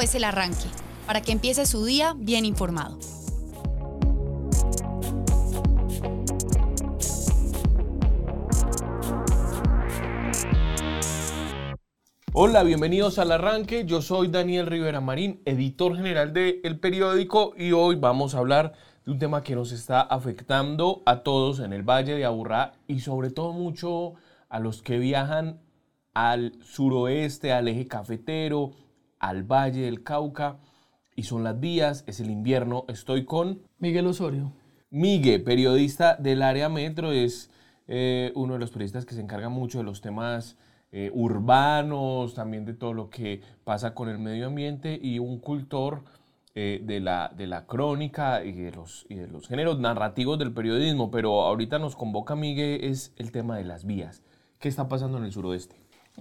Es el arranque, para que empiece su día bien informado. Hola, bienvenidos al arranque. Yo soy Daniel Rivera Marín, editor general de El Periódico, y hoy vamos a hablar de un tema que nos está afectando a todos en el Valle de Aburrá y sobre todo mucho a los que viajan al suroeste, al eje cafetero, al Valle del Cauca, y son las vías, es el invierno. Estoy con Miguel Osorio. Miguel, periodista del área metro, es eh, uno de los periodistas que se encarga mucho de los temas eh, urbanos, también de todo lo que pasa con el medio ambiente y un cultor eh, de, la, de la crónica y de, los, y de los géneros narrativos del periodismo. Pero ahorita nos convoca Miguel es el tema de las vías. ¿Qué está pasando en el suroeste?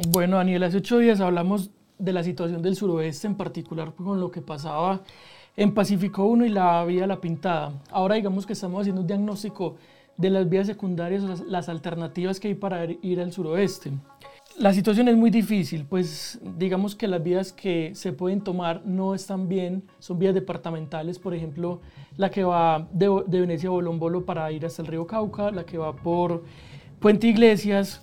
Bueno, Daniel, hace ocho días hablamos de la situación del suroeste, en particular con lo que pasaba en Pacífico 1 y la vía La Pintada. Ahora digamos que estamos haciendo un diagnóstico de las vías secundarias, las, las alternativas que hay para ir al suroeste. La situación es muy difícil, pues digamos que las vías que se pueden tomar no están bien, son vías departamentales, por ejemplo, la que va de, de Venecia a Bolombolo para ir hasta el río Cauca, la que va por Puente Iglesias,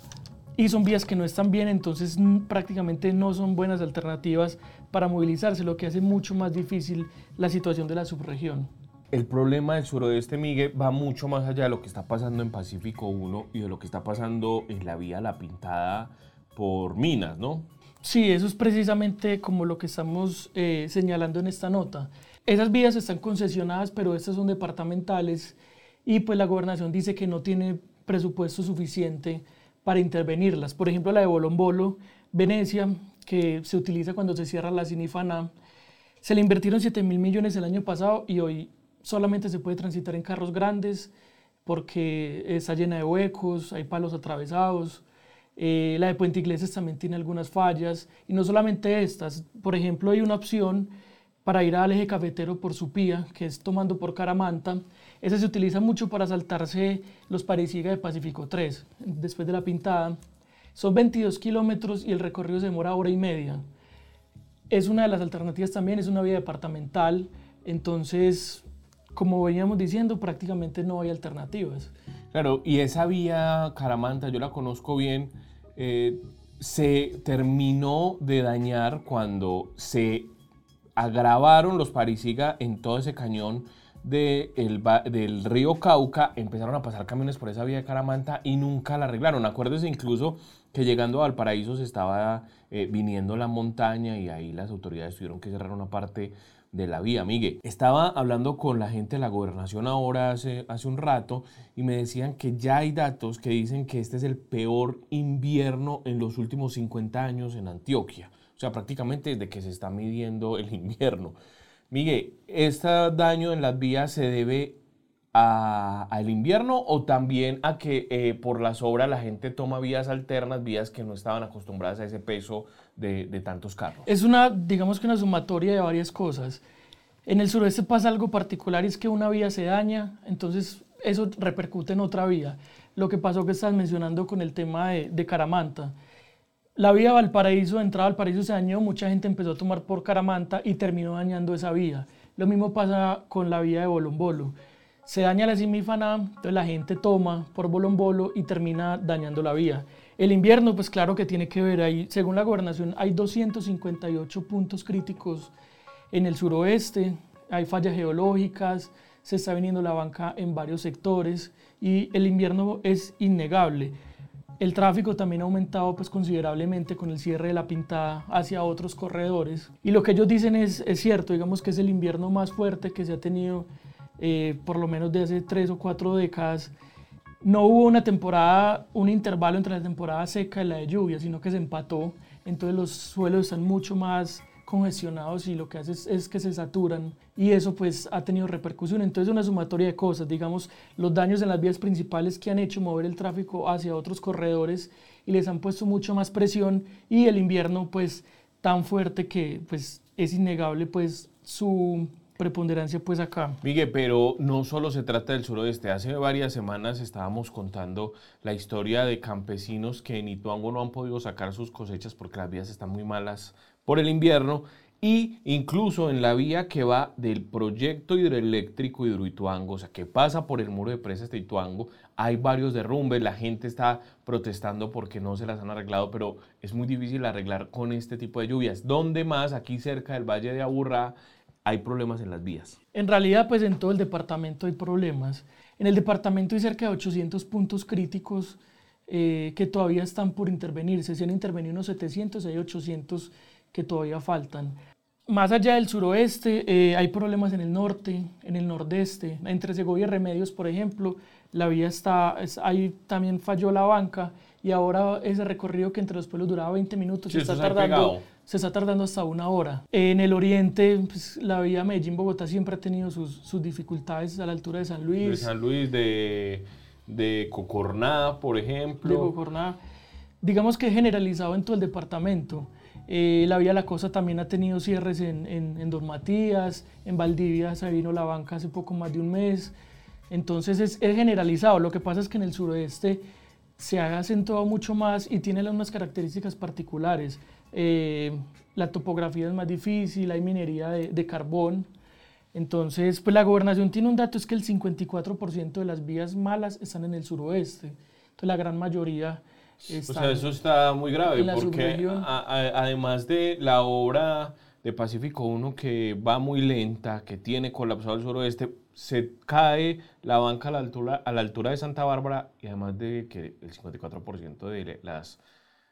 y son vías que no están bien, entonces prácticamente no son buenas alternativas para movilizarse, lo que hace mucho más difícil la situación de la subregión. El problema del suroeste, Miguel, va mucho más allá de lo que está pasando en Pacífico 1 y de lo que está pasando en la vía La Pintada por minas, ¿no? Sí, eso es precisamente como lo que estamos eh, señalando en esta nota. Esas vías están concesionadas, pero estas son departamentales y pues la gobernación dice que no tiene presupuesto suficiente para intervenirlas. Por ejemplo, la de Bolombolo, Venecia, que se utiliza cuando se cierra la Sinifana, se le invirtieron 7 mil millones el año pasado y hoy solamente se puede transitar en carros grandes porque está llena de huecos, hay palos atravesados. Eh, la de Puente Iglesias también tiene algunas fallas y no solamente estas. Por ejemplo, hay una opción para ir al eje cafetero por Supía, que es tomando por Caramanta. Esa se utiliza mucho para saltarse los Parisiga de Pacífico 3, después de la pintada. Son 22 kilómetros y el recorrido se demora hora y media. Es una de las alternativas también, es una vía departamental, entonces, como veníamos diciendo, prácticamente no hay alternativas. Claro, y esa vía Caramanta, yo la conozco bien, eh, se terminó de dañar cuando se agravaron los Parisiga en todo ese cañón del río Cauca, empezaron a pasar camiones por esa vía de Caramanta y nunca la arreglaron. Acuérdense incluso que llegando a Valparaíso se estaba eh, viniendo la montaña y ahí las autoridades tuvieron que cerrar una parte de la vía. Miguel, estaba hablando con la gente de la gobernación ahora hace, hace un rato y me decían que ya hay datos que dicen que este es el peor invierno en los últimos 50 años en Antioquia. O sea, prácticamente desde que se está midiendo el invierno. Miguel, ¿este daño en las vías se debe al invierno o también a que eh, por las obras la gente toma vías alternas, vías que no estaban acostumbradas a ese peso de, tantos carros? Es una, digamos que una sumatoria de varias cosas. En el suroeste pasa algo particular es que una vía se daña, entonces eso repercute en otra vía. Lo que pasó que estás mencionando con el tema de Caramanta. La vía Valparaíso, de entrada Valparaíso se dañó, mucha gente empezó a tomar por Caramanta y terminó dañando esa vía. Lo mismo pasa con la vía de Bolombolo se daña la simífana, entonces la gente toma por bolombolo y termina dañando la vía. El invierno, pues claro que tiene que ver ahí, según la gobernación, hay 258 puntos críticos en el suroeste, hay fallas geológicas, se está viniendo la banca en varios sectores y el invierno es innegable. El tráfico también ha aumentado pues, considerablemente con el cierre de la pintada hacia otros corredores. Y lo que ellos dicen es, es cierto, digamos que es el invierno más fuerte que se ha tenido eh, por lo menos de hace tres o cuatro décadas. No hubo una temporada, un intervalo entre la temporada seca y la de lluvia, sino que se empató. Entonces los suelos están mucho más congestionados y lo que hace es, que se saturan y eso pues ha tenido repercusión. Entonces una sumatoria de cosas, digamos, los daños en las vías principales que han hecho mover el tráfico hacia otros corredores y les han puesto mucho más presión y el invierno pues tan fuerte que pues es innegable pues su preponderancia pues acá. Miguel, pero no solo se trata del suroeste. Hace varias semanas estábamos contando la historia de campesinos que en Ituango no han podido sacar sus cosechas porque las vías están muy malas por el invierno y incluso en la vía que va del proyecto hidroeléctrico Hidroituango, o sea, que pasa por el muro de presas de Ituango, hay varios derrumbes, la gente está protestando porque no se las han arreglado, pero es muy difícil arreglar con este tipo de lluvias. ¿Dónde más? Aquí cerca del Valle de Aburrá hay problemas en las vías. En realidad, pues en todo el departamento hay problemas. En el departamento hay cerca de 800 puntos críticos eh, que todavía están por intervenirse. Se han intervenido unos 700, hay 800 que todavía faltan. Más allá del suroeste, eh, hay problemas en el norte, en el nordeste. Entre Segovia y Remedios, por ejemplo, la vía está, ahí también falló la banca y ahora ese recorrido que entre los pueblos duraba 20 minutos se, está tardando, se está tardando hasta una hora. En el oriente, pues, la vía Medellín-Bogotá siempre ha tenido sus, sus, dificultades a la altura de San Luis. De San Luis, de, de Cocorná, por ejemplo. De Cocorná. Digamos que generalizado en todo el departamento. Eh, la Vía La Cosa también ha tenido cierres en, en, Don Matías, en Valdivia se vino la banca hace poco más de un mes. Entonces es, generalizado. Lo que pasa es que en el suroeste se ha acentuado mucho más y tiene unas características particulares. Eh, la topografía es más difícil, hay minería de, de, carbón. Entonces, pues la gobernación tiene un dato, es que el 54% de las vías malas están en el suroeste. Entonces, la gran mayoría o sea, eso está muy grave porque además de la obra de Pacífico 1 que va muy lenta, que tiene colapsado el suroeste, se cae la banca a la altura, a la altura de Santa Bárbara y además de que el 54% de las,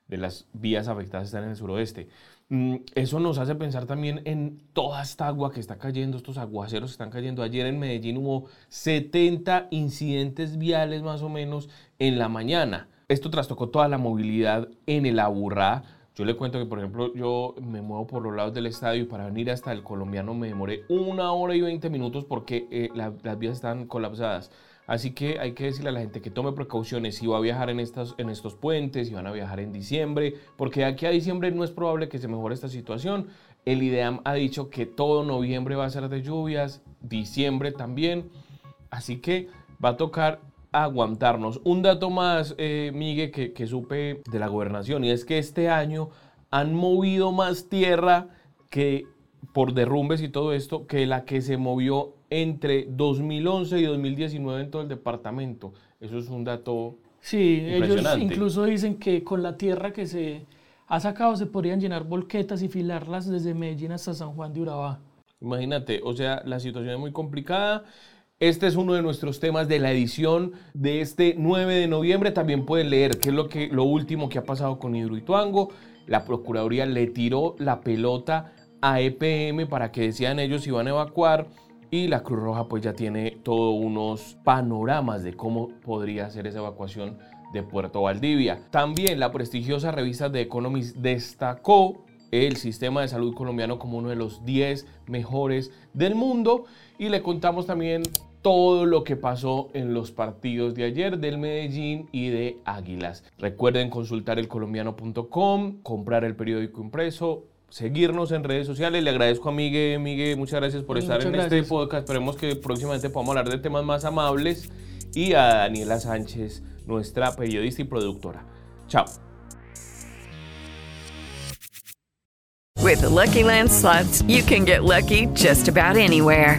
de las vías afectadas están en el suroeste. Mm, eso nos hace pensar también en toda esta agua que está cayendo, estos aguaceros que están cayendo. Ayer en Medellín hubo 70 incidentes viales más o menos en la mañana. Esto trastocó toda la movilidad en el Aburrá. Yo le cuento que, por ejemplo, yo me muevo por los lados del estadio y para venir hasta el colombiano me demoré una hora y 20 minutos porque eh, las vías están colapsadas. Así que hay que decirle a la gente que tome precauciones si va a viajar en, en estos puentes, si van a viajar en diciembre, porque de aquí a diciembre no es probable que se mejore esta situación. El IDEAM ha dicho que todo noviembre va a ser de lluvias, diciembre también. Así que va a tocar aguantarnos. Un dato más, eh, Miguel, que, que supe de la gobernación, y es que este año han movido más tierra que por derrumbes y todo esto, que la que se movió entre 2011 y 2019 en todo el departamento. Eso es un dato Sí, ellos incluso dicen que con la tierra que se ha sacado se podrían llenar volquetas y filarlas desde Medellín hasta San Juan de Urabá. Imagínate, o sea, la situación es muy complicada. Este es uno de nuestros temas de la edición de este 9 de noviembre. También pueden leer qué es lo, que, lo último que ha pasado con Hidroituango. La Procuraduría le tiró la pelota a EPM para que decían ellos si van a evacuar. Y la Cruz Roja pues ya tiene todos unos panoramas de cómo podría ser esa evacuación de Puerto Valdivia. También la prestigiosa revista The Economist destacó el sistema de salud colombiano como uno de los 10 mejores del mundo y le contamos también todo lo que pasó en los partidos de ayer del Medellín y de Águilas. Recuerden consultar elcolombiano.com, comprar el periódico impreso, seguirnos en redes sociales. Le agradezco a Miguel, Miguel, muchas gracias por estar en este podcast. Esperemos que próximamente podamos hablar de temas más amables y a Daniela Sánchez, nuestra periodista y productora. Chao. With Lucky Land slots, you can get lucky just about anywhere.